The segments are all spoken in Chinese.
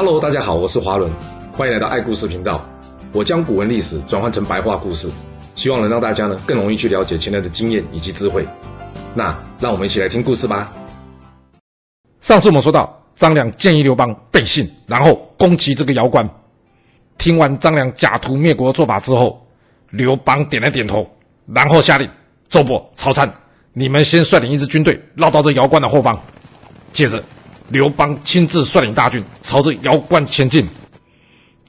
Hello，大家好，我是华伦，欢迎来到爱故事频道。我将古文历史转换成白话故事，希望能让大家呢更容易去了解前人的经验以及智慧。那让我们一起来听故事吧。上次我们说到，张良建议刘邦背信，然后攻击这个姚关。听完张良假途灭国的做法之后，刘邦点了点头，然后下令：周勃、曹参，你们先率领一支军队绕到这姚关的后方。接着，刘邦亲自率领大军朝着瑶关前进。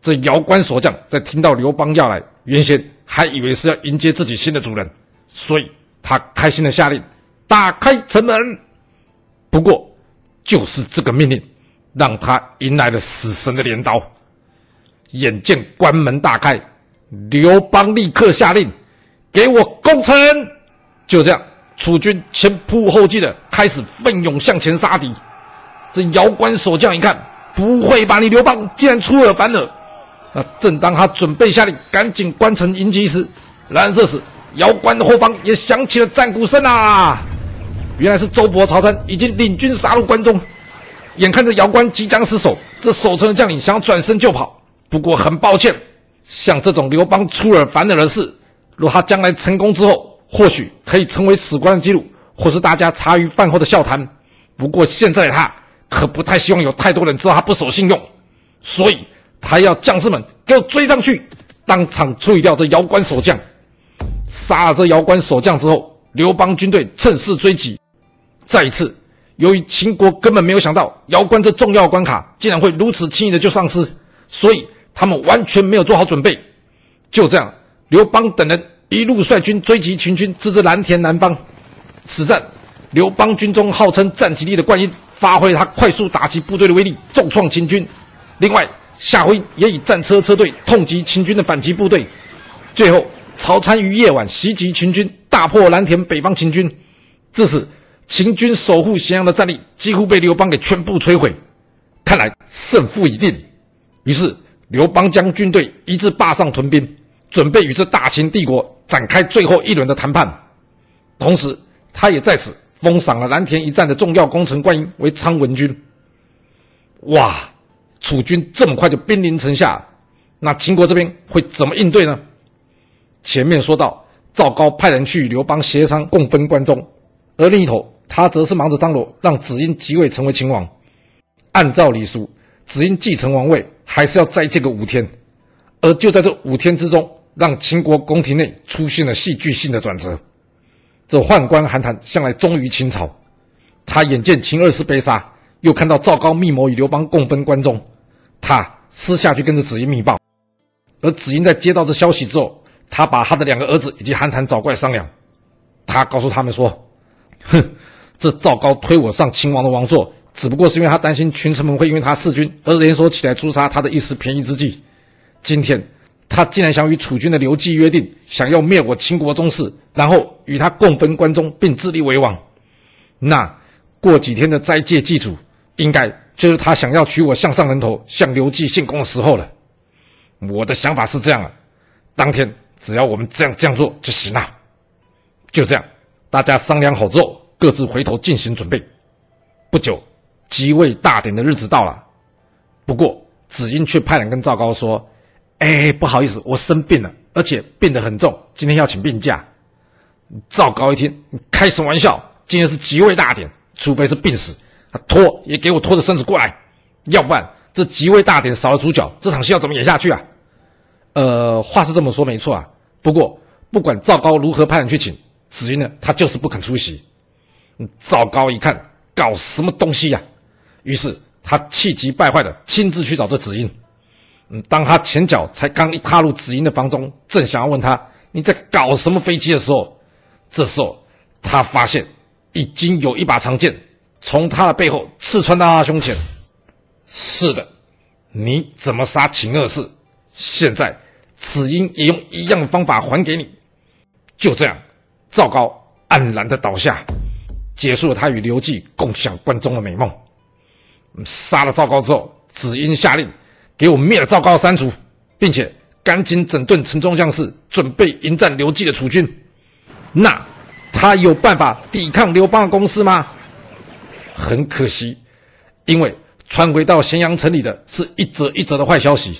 这瑶关守将在听到刘邦要来，原先还以为是要迎接自己新的主人，所以他开心的下令打开城门。不过，就是这个命令，让他迎来了死神的镰刀。眼见关门大开，刘邦立刻下令：“给我攻城！”就这样。楚军前仆后继的开始奋勇向前杀敌，这姚关守将一看，不会吧？你刘邦竟然出尔反尔！啊，正当他准备下令赶紧关城迎击时，然而这时姚关的后方也响起了战鼓声啊！原来是周勃、曹参已经领军杀入关中，眼看着姚关即将失守，这守城的将领想要转身就跑，不过很抱歉，像这种刘邦出尔反尔的事，若他将来成功之后，或许可以成为史官的记录，或是大家茶余饭后的笑谈。不过现在他可不太希望有太多人知道他不守信用，所以他要将士们给我追上去，当场处理掉这姚关守将。杀了这姚关守将之后，刘邦军队趁势追击。再一次，由于秦国根本没有想到姚关这重要关卡竟然会如此轻易的就丧失，所以他们完全没有做好准备。就这样，刘邦等人。一路率军追击秦军，直至蓝田南方。此战，刘邦军中号称战绩力的灌婴发挥他快速打击部队的威力，重创秦军。另外，夏侯婴也以战车车队痛击秦军的反击部队。最后，曹参于夜晚袭击秦军，大破蓝田北方秦军。至此，秦军守护咸阳的战力几乎被刘邦给全部摧毁。看来胜负已定。于是，刘邦将军队移至灞上屯兵。准备与这大秦帝国展开最后一轮的谈判，同时，他也在此封赏了蓝田一战的重要功臣灌婴为昌文君。哇，楚军这么快就兵临城下，那秦国这边会怎么应对呢？前面说到，赵高派人去与刘邦协商共分关中，而另一头，他则是忙着张罗让子婴即位成为秦王。按照礼俗，子婴继承王位还是要再借个五天，而就在这五天之中。让秦国宫廷内出现了戏剧性的转折。这宦官韩谈向来忠于秦朝，他眼见秦二世被杀，又看到赵高密谋与刘邦共分关中，他私下去跟着子婴密报。而子婴在接到这消息之后，他把他的两个儿子以及韩谈找过来商量。他告诉他们说：“哼，这赵高推我上秦王的王座，只不过是因为他担心群臣们会因为他弑君而联手起来诛杀他的一时便宜之计。今天。”他竟然想与楚军的刘季约定，想要灭我秦国宗室，然后与他共分关中，并自立为王。那过几天的斋戒祭祖，应该就是他想要取我项上人头，向刘季献功的时候了。我的想法是这样啊，当天只要我们这样这样做就行了。就这样，大家商量好之后，各自回头进行准备。不久，即位大典的日子到了。不过，子婴却派人跟赵高说。哎，不好意思，我生病了，而且病得很重，今天要请病假。赵高一听，你开什么玩笑？今天是即位大典，除非是病死，他拖也给我拖着身子过来，要不然这即位大典少了主角，这场戏要怎么演下去啊？呃，话是这么说没错啊，不过不管赵高如何派人去请，子婴呢，他就是不肯出席。赵高一看，搞什么东西呀？于是他气急败坏的亲自去找这子婴。嗯，当他前脚才刚一踏入子婴的房中，正想要问他你在搞什么飞机的时候，这时候他发现已经有一把长剑从他的背后刺穿到他胸前。是的，你怎么杀秦二世？现在子婴也用一样的方法还给你。就这样，赵高黯然的倒下，结束了他与刘季共享关中的美梦。杀了赵高之后，子婴下令。给我灭了赵高三族，并且赶紧整顿城中将士，准备迎战刘季的楚军。那他有办法抵抗刘邦的攻势吗？很可惜，因为传回到咸阳城里的是一则一则的坏消息，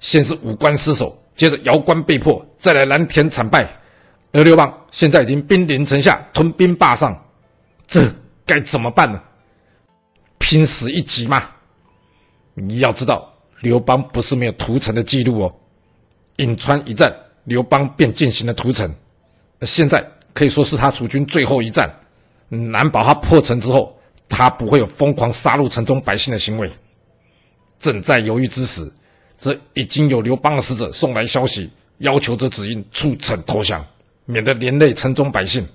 先是武官失守，接着瑶关被破，再来蓝田惨败，而刘邦现在已经兵临城下，屯兵霸上，这该怎么办呢？拼死一击吗？你要知道，刘邦不是没有屠城的记录哦。颍川一战，刘邦便进行了屠城，现在可以说是他楚军最后一战，难保他破城之后。他不会有疯狂杀戮城中百姓的行为。正在犹豫之时，则已经有刘邦的使者送来消息，要求这子婴出城投降，免得连累城中百姓。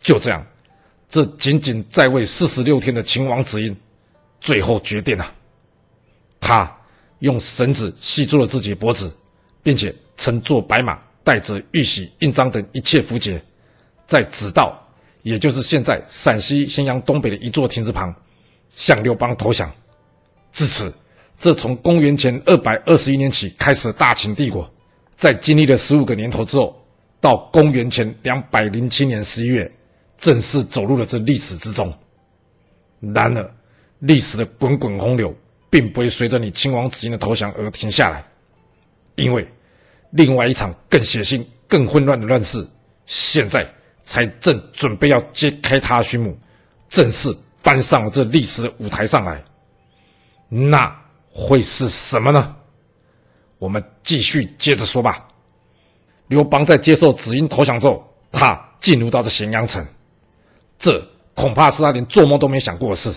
就这样，这仅仅在位四十六天的秦王子婴，最后决定了。他用绳子系住了自己脖子，并且乘坐白马，带着玉玺、印章等一切符节，在子道。也就是现在陕西咸阳东北的一座亭子旁，向刘邦投降。至此，这从公元前二百二十一年起开始的大秦帝国，在经历了十五个年头之后，到公元前两百零七年十一月，正式走入了这历史之中。然而，历史的滚滚洪流，并不会随着你秦王子婴的投降而停下来，因为另外一场更血腥、更混乱的乱世，现在。才正准备要揭开他的序幕，正式搬上了这历史的舞台上来，那会是什么呢？我们继续接着说吧。刘邦在接受子婴投降之后，他进入到这咸阳城，这恐怕是他连做梦都没想过的事。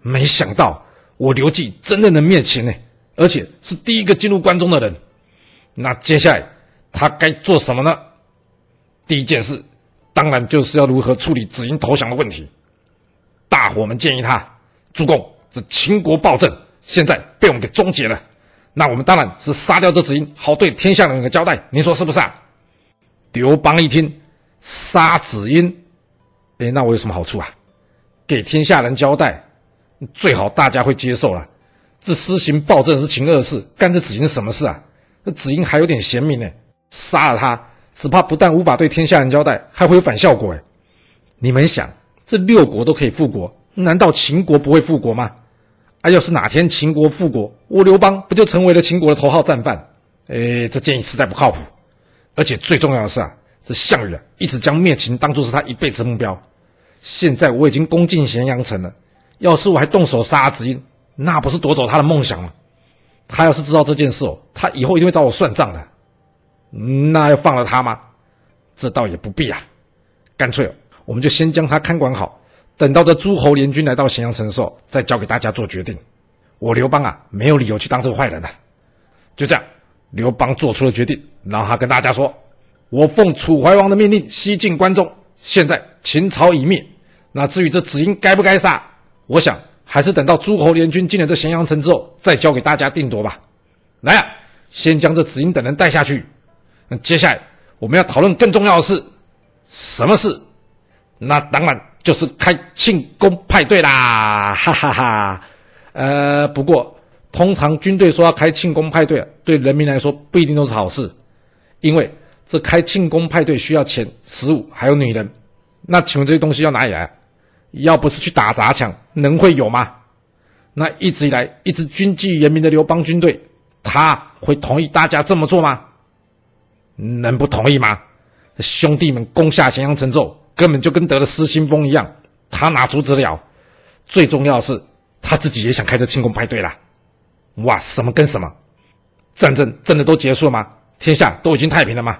没想到我刘季真的能灭秦呢，而且是第一个进入关中的人。那接下来他该做什么呢？第一件事。当然就是要如何处理子婴投降的问题。大伙们建议他：“主公，这秦国暴政现在被我们给终结了，那我们当然是杀掉这子婴，好对天下人有个交代。您说是不是啊？”刘邦一听，杀子婴，哎，那我有什么好处啊？给天下人交代，最好大家会接受了。这施行暴政是秦二世，干这子婴什么事啊？那子婴还有点贤明呢，杀了他。只怕不但无法对天下人交代，还会有反效果哎！你们想，这六国都可以复国，难道秦国不会复国吗？啊，要是哪天秦国复国，我刘邦不就成为了秦国的头号战犯？哎，这建议实在不靠谱。而且最重要的是啊，这项羽啊，一直将灭秦当作是他一辈子的目标。现在我已经攻进咸阳城了，要是我还动手杀子婴，那不是夺走他的梦想吗？他要是知道这件事哦，他以后一定会找我算账的。那要放了他吗？这倒也不必啊，干脆我们就先将他看管好，等到这诸侯联军来到咸阳城的时候，再交给大家做决定。我刘邦啊，没有理由去当这个坏人的。就这样，刘邦做出了决定，然后他跟大家说：“我奉楚怀王的命令西进关中，现在秦朝已灭，那至于这子婴该不该杀，我想还是等到诸侯联军进了这咸阳城之后，再交给大家定夺吧。来啊，先将这子婴等人带下去。”那接下来我们要讨论更重要的事，什么事？那当然就是开庆功派对啦！哈哈哈。呃，不过通常军队说要开庆功派对，对人民来说不一定都是好事，因为这开庆功派对需要钱、食物还有女人。那请问这些东西要哪里来？要不是去打砸抢，能会有吗？那一直以来一直军纪严明的刘邦军队，他会同意大家这么做吗？能不同意吗？兄弟们攻下咸阳城之后，根本就跟得了失心疯一样，他哪阻止得了？最重要是，他自己也想开这庆功派对啦。哇，什么跟什么？战争真的都结束了吗？天下都已经太平了吗？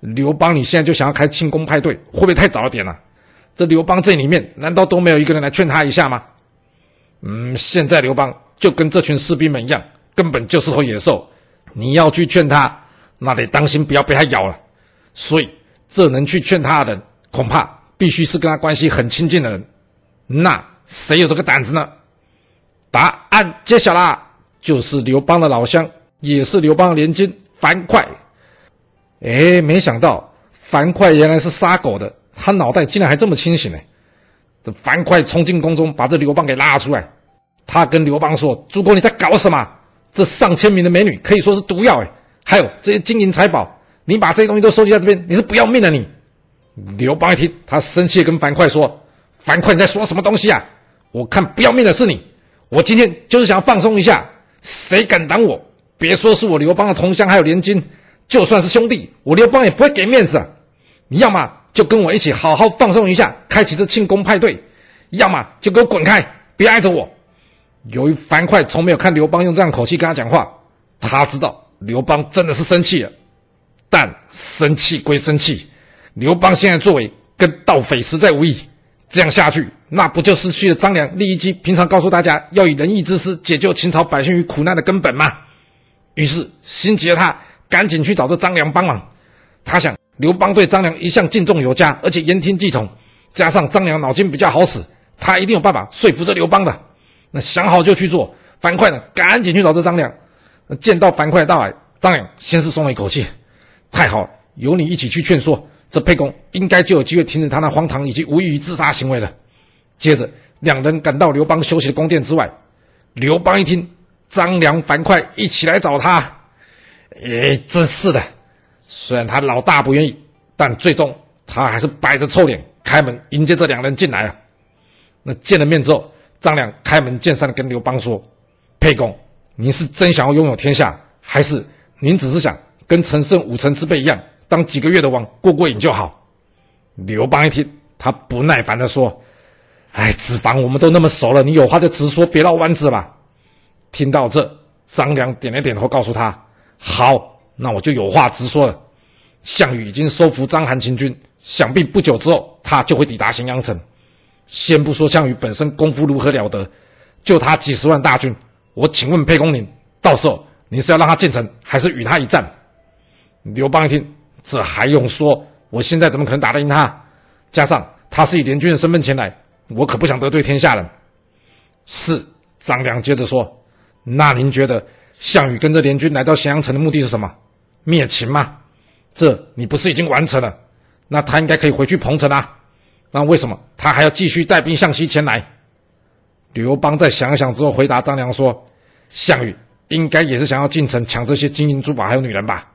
刘邦，你现在就想要开庆功派对，会不会太早了点了？这刘邦这里面难道都没有一个人来劝他一下吗？嗯，现在刘邦就跟这群士兵们一样，根本就是头野兽，你要去劝他。那得当心，不要被他咬了。所以，这能去劝他的人，恐怕必须是跟他关系很亲近的人。那谁有这个胆子呢？答案揭晓啦，就是刘邦的老乡，也是刘邦的联军樊哙。哎，没想到樊哙原来是杀狗的，他脑袋竟然还这么清醒呢。这樊哙冲进宫中，把这刘邦给拉出来。他跟刘邦说：“主公，你在搞什么？这上千名的美女可以说是毒药哎。”还有这些金银财宝，你把这些东西都收集在这边，你是不要命的你！刘邦一听，他生气地跟樊哙说：“樊哙，你在说什么东西啊？我看不要命的是你！我今天就是想放松一下，谁敢挡我？别说是我刘邦的同乡，还有联军，就算是兄弟，我刘邦也不会给面子啊！你要么就跟我一起好好放松一下，开启这庆功派对；要么就给我滚开，别碍着我。由于樊哙从没有看刘邦用这样口气跟他讲话，他知道刘邦真的是生气了。但生气归生气，刘邦现在作为跟盗匪实在无异，这样下去，那不就失去了张良、酈乙己平常告诉大家要以仁义之师解救秦朝百姓于苦难的根本吗？于是心急的他赶紧去找这张良帮忙。他想，刘邦对张良一向敬重有加，而且言听计从，加上张良脑筋比较好使，他一定有办法说服这刘邦的。那想好就去做。樊哙呢，赶紧去找这张良。见到樊哙到来，张良先是松了一口气。太好了，有你一起去劝说，这沛公应该就有机会停止他那荒唐以及无异于自杀行为了。接着，两人赶到刘邦休息的宫殿之外。刘邦一听张良、樊哙一起来找他，哎，真是的。虽然他老大不愿意，但最终他还是摆着臭脸开门迎接这两人进来了。那见了面之后，张良开门见山的跟刘邦说：“沛公，您是真想要拥有天下，还是您只是想？”跟陈胜武臣之辈一样，当几个月的王过过瘾就好。刘邦一听，他不耐烦地说：“哎，子房，我们都那么熟了，你有话就直说，别绕弯子吧。”听到这，张良点了点头，告诉他：“好，那我就有话直说了。项羽已经收服章邯秦军，想必不久之后他就会抵达咸阳城。先不说项羽本身功夫如何了得，就他几十万大军，我请问沛公您，到时候您是要让他进城，还是与他一战？”刘邦一听，这还用说？我现在怎么可能打得赢他？加上他是以联军的身份前来，我可不想得罪天下人。是张良接着说：“那您觉得项羽跟着联军来到咸阳城的目的是什么？灭秦吗？这你不是已经完成了？那他应该可以回去彭城啊。那为什么他还要继续带兵向西前来？”刘邦在想想之后回答张良说：“项羽应该也是想要进城抢这些金银珠宝还有女人吧。”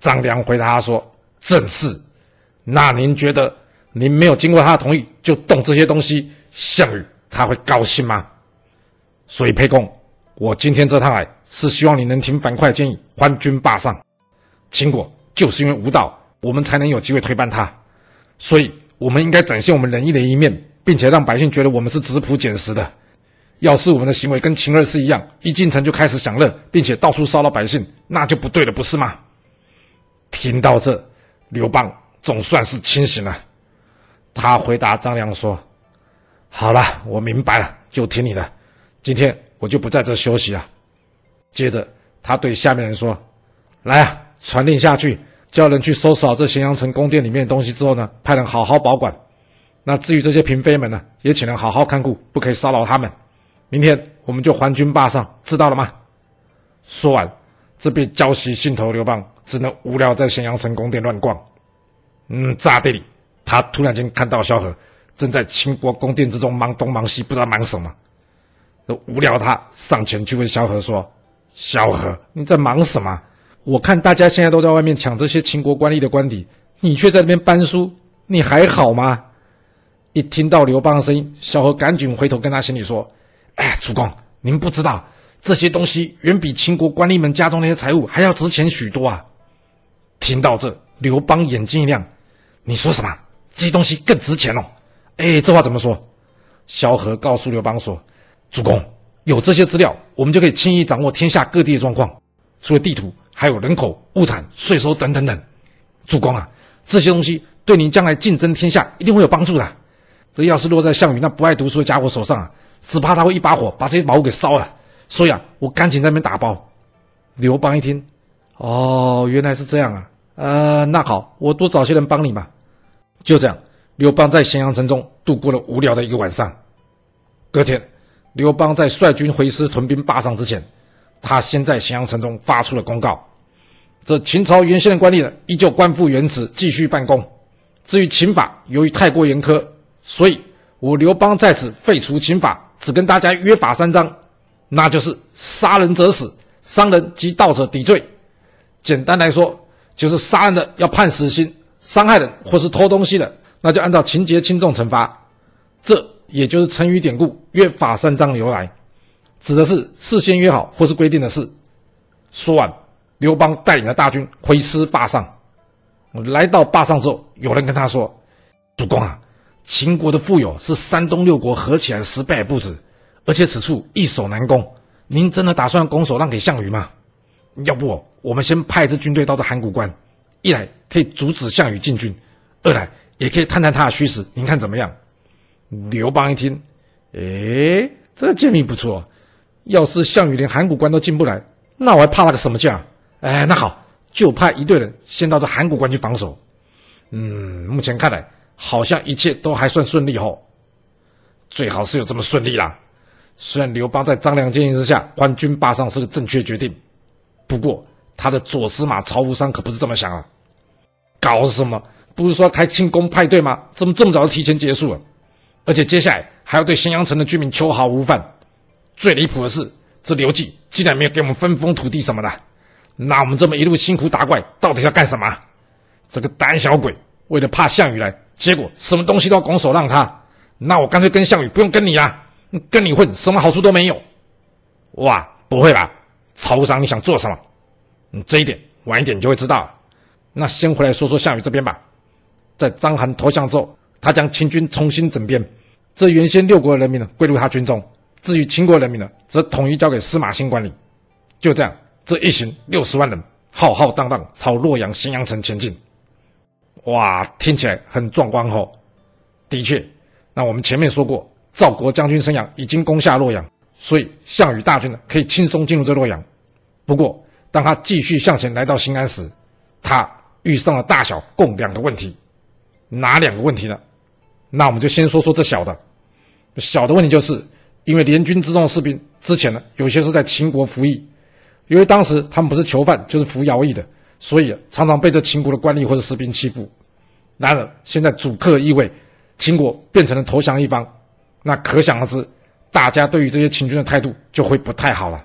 张良回答他说：“正是。那您觉得，您没有经过他的同意就动这些东西，项羽他会高兴吗？所以沛公，我今天这趟来是希望你能听樊哙建议，欢军霸上。秦国就是因为无道，我们才能有机会推翻他。所以，我们应该展现我们仁义的一面，并且让百姓觉得我们是质朴俭实的。要是我们的行为跟秦二世一样，一进城就开始享乐，并且到处骚扰百姓，那就不对了，不是吗？”听到这，刘邦总算是清醒了。他回答张良说：“好了，我明白了，就听你的。今天我就不在这休息了。”接着，他对下面人说：“来啊，传令下去，叫人去收拾好这咸阳城宫殿里面的东西之后呢，派人好好保管。那至于这些嫔妃们呢，也请人好好看顾，不可以骚扰他们。明天我们就还军霸上，知道了吗？”说完，这边焦急心头，刘邦。只能无聊在咸阳城宫殿乱逛。嗯，乍地里，他突然间看到萧何正在秦国宫殿之中忙东忙西，不知道忙什么。都无聊，他上前去问萧何说：“萧何，你在忙什么？我看大家现在都在外面抢这些秦国官吏的官邸，你却在那边搬书，你还好吗？”一听到刘邦的声音，萧何赶紧回头跟他行礼说：“哎，主公，您不知道，这些东西远比秦国官吏们家中那些财物还要值钱许多啊。”听到这，刘邦眼睛一亮：“你说什么？这些东西更值钱哦？哎，这话怎么说？”萧何告诉刘邦说：“主公，有这些资料，我们就可以轻易掌握天下各地的状况。除了地图，还有人口、物产、税收等等等。主公啊，这些东西对您将来竞争天下一定会有帮助的。这要是落在项羽那不爱读书的家伙手上啊，只怕他会一把火把这些宝物给烧了。所以啊，我赶紧在那边打包。”刘邦一听：“哦，原来是这样啊。”呃，那好，我多找些人帮你吧。就这样，刘邦在咸阳城中度过了无聊的一个晚上。隔天，刘邦在率军回师屯兵霸上之前，他先在咸阳城中发出了公告：这秦朝原先的官吏呢，依旧官复原职，继续办公。至于秦法，由于太过严苛，所以我刘邦在此废除秦法，只跟大家约法三章，那就是杀人者死，伤人及盗者抵罪。简单来说。就是杀人的要判死刑，伤害人或是偷东西的，那就按照情节轻重惩罚。这也就是成语典故“约法三章”的由来。指的是事先约好或是规定的事。说完，刘邦带领了大军回师霸上。来到霸上之后，有人跟他说：“主公啊，秦国的富有是山东六国合起来十倍不止，而且此处易守难攻。您真的打算拱手让给项羽吗？要不我们先派一支军队到这函谷关，一来可以阻止项羽进军，二来也可以探探他的虚实。您看怎么样？”刘邦一听，诶，这个建议不错。要是项羽连函谷关都进不来，那我还怕他个什么将？哎，那好。就派一队人先到这函谷关去防守。嗯，目前看来好像一切都还算顺利哦。最好是有这么顺利啦。虽然刘邦在张良建议之下官军霸上是个正确决定，不过他的左司马曹无伤可不是这么想啊。搞什么？不是说开庆功派对吗？怎么这么早就提前结束了？而且接下来还要对咸阳城的居民秋毫无犯。最离谱的是，这刘季竟然没有给我们分封土地什么的。那我们这么一路辛苦打怪，到底要干什么？这个胆小鬼，为了怕项羽来，结果什么东西都要拱手让他。那我干脆跟项羽不用跟你啦，跟你混什么好处都没有。哇，不会吧？曹无伤，你想做什么？你这一点晚一点就会知道了。那先回来说说项羽这边吧。在章邯投降之后，他将秦军重新整编，这原先六国的人民呢归入他军中，至于秦国人民呢，则统一交给司马欣管理。就这样。这一行六十万人浩浩荡荡朝洛阳咸阳城前进，哇，听起来很壮观哦。的确，那我们前面说过，赵国将军申阳已经攻下洛阳，所以项羽大军呢可以轻松进入这洛阳。不过，当他继续向前来到新安时，他遇上了大小共两个问题。哪两个问题呢？那我们就先说说这小的。小的问题就是，因为联军之中的士兵之前呢有些是在秦国服役。因为当时他们不是囚犯，就是服徭役的，所以常常被这秦国的官吏或者士兵欺负。然而现在主客易位，秦国变成了投降一方，那可想而知，大家对于这些秦军的态度就会不太好了。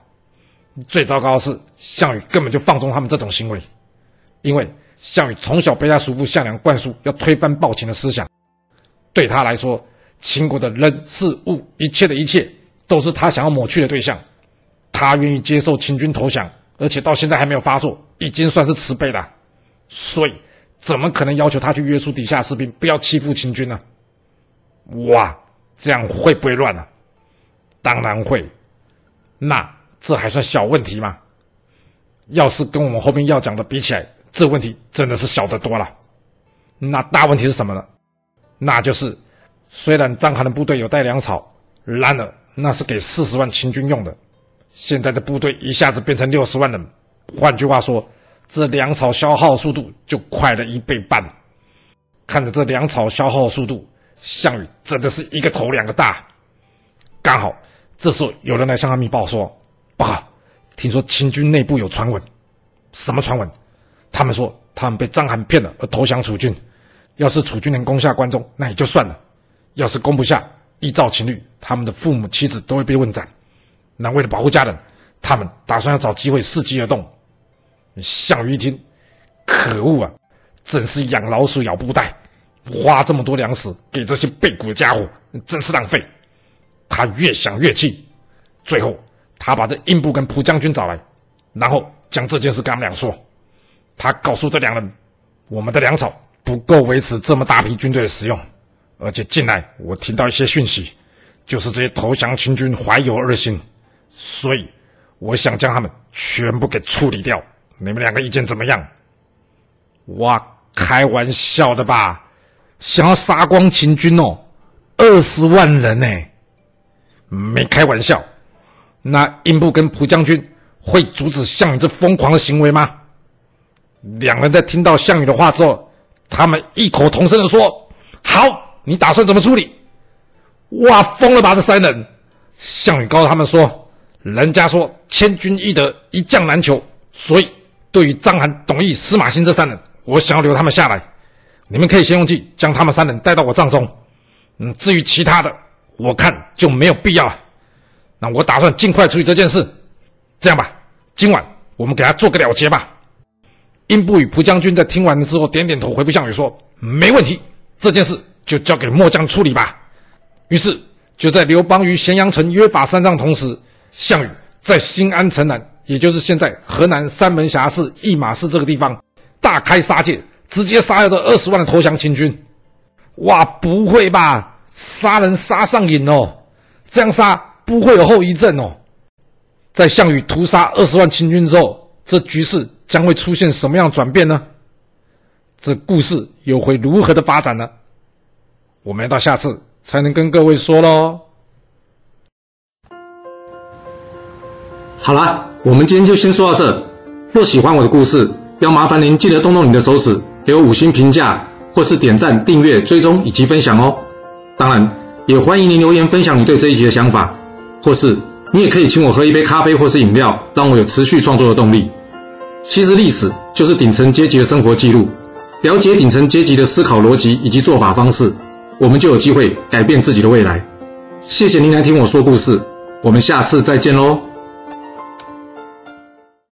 最糟糕的是，项羽根本就放纵他们这种行为，因为项羽从小被他叔父项梁灌输要推翻暴秦的思想，对他来说，秦国的人事物一切的一切都是他想要抹去的对象。他愿意接受秦军投降，而且到现在还没有发作，已经算是慈悲了。所以，怎么可能要求他去约束底下士兵不要欺负秦军呢？哇，这样会不会乱啊？当然会。那这还算小问题吗？要是跟我们后面要讲的比起来，这问题真的是小得多了。那大问题是什么呢？那就是，虽然章邯的部队有带粮草，然而那是给四十万秦军用的。现在的部队一下子变成六十万人，换句话说，这粮草消耗速度就快了一倍半。看着这粮草消耗速度，项羽真的是一个头两个大。刚好这时候有人来向他密报说：“报告，听说秦军内部有传闻，什么传闻？他们说他们被章邯骗了而投降楚军。要是楚军能攻下关中，那也就算了；要是攻不下，依照秦律，他们的父母妻子都会被问斩。”那为了保护家人，他们打算要找机会伺机而动。项羽一听，可恶啊！真是养老鼠咬布袋，花这么多粮食给这些背骨的家伙，真是浪费。他越想越气，最后他把这英布跟蒲将军找来，然后将这件事跟他们俩说。他告诉这两人，我们的粮草不够维持这么大批军队的使用，而且近来我听到一些讯息，就是这些投降秦军怀有二心。所以，我想将他们全部给处理掉。你们两个意见怎么样？哇，开玩笑的吧？想要杀光秦军哦，二十万人呢？没开玩笑。那英布跟蒲将军会阻止项羽这疯狂的行为吗？两人在听到项羽的话之后，他们异口同声的说：“好，你打算怎么处理？”哇，疯了吧这三人！项羽告诉他们说。人家说千军易得，一将难求，所以对于章邯、董翳、司马欣这三人，我想要留他们下来。你们可以先用计将他们三人带到我帐中。嗯，至于其他的，我看就没有必要了。那我打算尽快处理这件事。这样吧，今晚我们给他做个了结吧。英布与蒲将军在听完了之后，点点头，回复项羽说：“没问题，这件事就交给末将处理吧。”于是就在刘邦与咸阳城约法三章同时。项羽在新安城南，也就是现在河南三门峡市驿马市这个地方，大开杀戒，直接杀了这二十万的投降秦军。哇，不会吧？杀人杀上瘾哦，这样杀不会有后遗症哦。在项羽屠杀二十万秦军之后，这局势将会出现什么样转变呢？这故事又会如何的发展呢？我们要到下次才能跟各位说喽。好啦，我们今天就先说到这。若喜欢我的故事，要麻烦您记得动动你的手指，给我五星评价，或是点赞、订阅、追踪以及分享哦。当然，也欢迎您留言分享你对这一集的想法，或是你也可以请我喝一杯咖啡或是饮料，让我有持续创作的动力。其实历史就是顶层阶级的生活记录，了解顶层阶级的思考逻辑以及做法方式，我们就有机会改变自己的未来。谢谢您来听我说故事，我们下次再见喽。